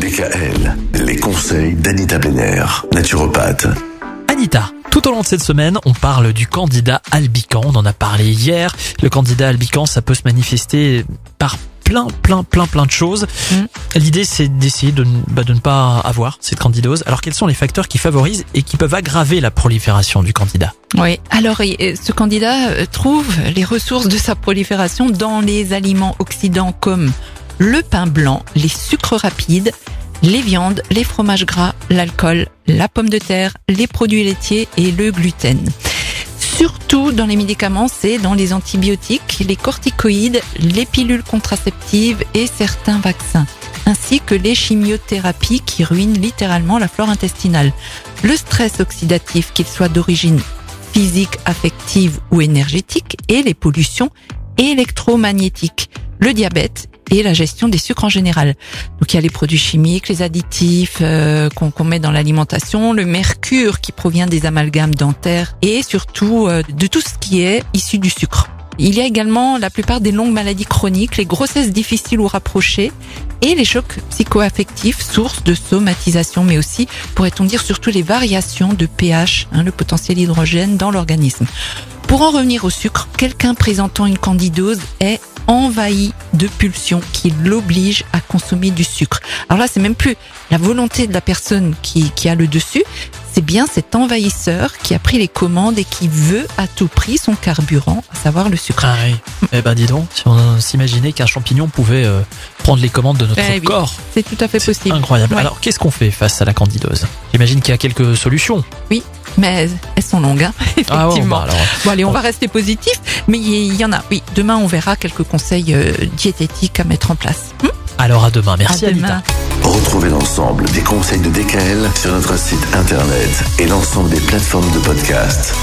DKL, les conseils d'Anita Benner, naturopathe. Anita, tout au long de cette semaine, on parle du candidat albican. On en a parlé hier. Le candidat albican, ça peut se manifester par plein, plein, plein, plein de choses. Mm. L'idée, c'est d'essayer de, ne- bah, de ne pas avoir cette candidose. Alors, quels sont les facteurs qui favorisent et qui peuvent aggraver la prolifération du candidat? Oui. Alors, euh, ce candidat euh, trouve les ressources de sa prolifération dans les aliments oxydants comme le pain blanc, les sucres rapides, les viandes, les fromages gras, l'alcool, la pomme de terre, les produits laitiers et le gluten. Surtout dans les médicaments, c'est dans les antibiotiques, les corticoïdes, les pilules contraceptives et certains vaccins, ainsi que les chimiothérapies qui ruinent littéralement la flore intestinale. Le stress oxydatif, qu'il soit d'origine physique, affective ou énergétique, et les pollutions électromagnétiques, le diabète et la gestion des sucres en général. Donc il y a les produits chimiques, les additifs euh, qu'on met dans l'alimentation, le mercure qui provient des amalgames dentaires et surtout euh, de tout ce qui est issu du sucre. Il y a également la plupart des longues maladies chroniques, les grossesses difficiles ou rapprochées et les chocs psychoaffectifs, source de somatisation, mais aussi, pourrait-on dire, surtout les variations de pH, hein, le potentiel hydrogène dans l'organisme. Pour en revenir au sucre, quelqu'un présentant une candidose est envahi de pulsions qui l'obligent à consommer du sucre. Alors là, c'est même plus la volonté de la personne qui, qui a le dessus, c'est bien cet envahisseur qui a pris les commandes et qui veut à tout prix son carburant, à savoir le sucre. Ah oui. Eh ben, dis donc, si on s'imaginait qu'un champignon pouvait euh, prendre les commandes de notre Eh oui, corps. C'est tout à fait possible. incroyable. Ouais. Alors, qu'est-ce qu'on fait face à la candidose? J'imagine qu'il y a quelques solutions. Mais elles sont longues, hein, Ah effectivement. bah alors, Bon allez, on va rester positif, mais il y en a. Oui, demain on verra quelques conseils euh, diététiques à mettre en place. Hmm alors à demain. Merci à Anita. demain. Retrouvez l'ensemble des conseils de DKL sur notre site internet et l'ensemble des plateformes de podcast.